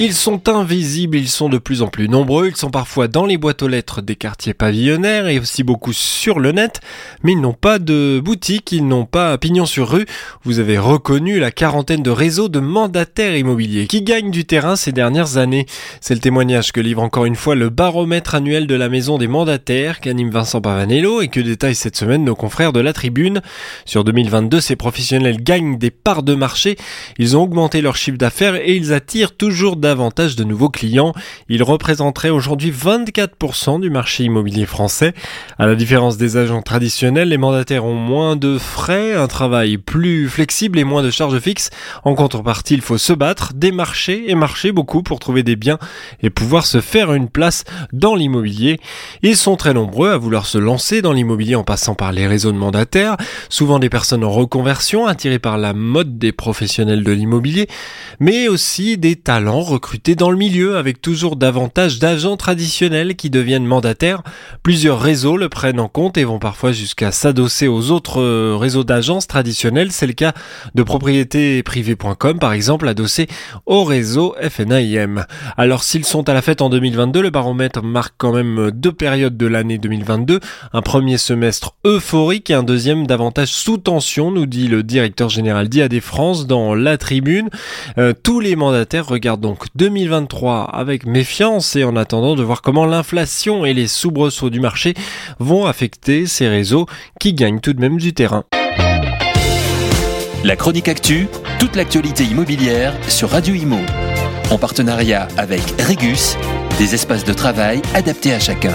Ils sont invisibles, ils sont de plus en plus nombreux, ils sont parfois dans les boîtes aux lettres des quartiers pavillonnaires et aussi beaucoup sur le net, mais ils n'ont pas de boutique, ils n'ont pas pignon sur rue. Vous avez reconnu la quarantaine de réseaux de mandataires immobiliers qui gagnent du terrain ces dernières années. C'est le témoignage que livre encore une fois le baromètre annuel de la maison des mandataires qu'anime Vincent Pavanello et que détaille cette semaine nos confrères de la tribune. Sur 2022, ces professionnels gagnent des parts de marché, ils ont augmenté leur chiffre d'affaires et ils attirent toujours davantage de nouveaux clients. Ils représenteraient aujourd'hui 24% du marché immobilier français. À la différence des agents traditionnels, les mandataires ont moins de frais, un travail plus flexible et moins de charges fixes. En contrepartie, il faut se battre, démarcher et marcher beaucoup pour trouver des biens et pouvoir se faire une place dans l'immobilier. Ils sont très nombreux à vouloir se lancer dans l'immobilier en passant par les réseaux de mandataires, souvent des personnes en reconversion attirées par la mode des professionnels de l'immobilier, mais aussi des talents recrutés dans le milieu avec toujours davantage d'agents traditionnels qui deviennent mandataires. Plusieurs réseaux le prennent en compte et vont parfois jusqu'à s'adosser aux autres euh, réseaux d'agences traditionnels. C'est le cas de propriétéprivée.com par exemple adossé au réseau FNAIM. Alors s'ils sont à la fête en 2022, le baromètre marque quand même deux périodes de l'année 2022. Un premier semestre euphorique et un deuxième davantage sous tension, nous dit le directeur général d'IAD France dans la tribune. Euh, tous les mandataires regardent donc 2023 avec méfiance et en attendant de voir comment l'inflation et les soubresauts du marché vont affecter ces réseaux qui gagnent tout de même du terrain. La chronique actu, toute l'actualité immobilière sur Radio Imo. En partenariat avec Regus, des espaces de travail adaptés à chacun.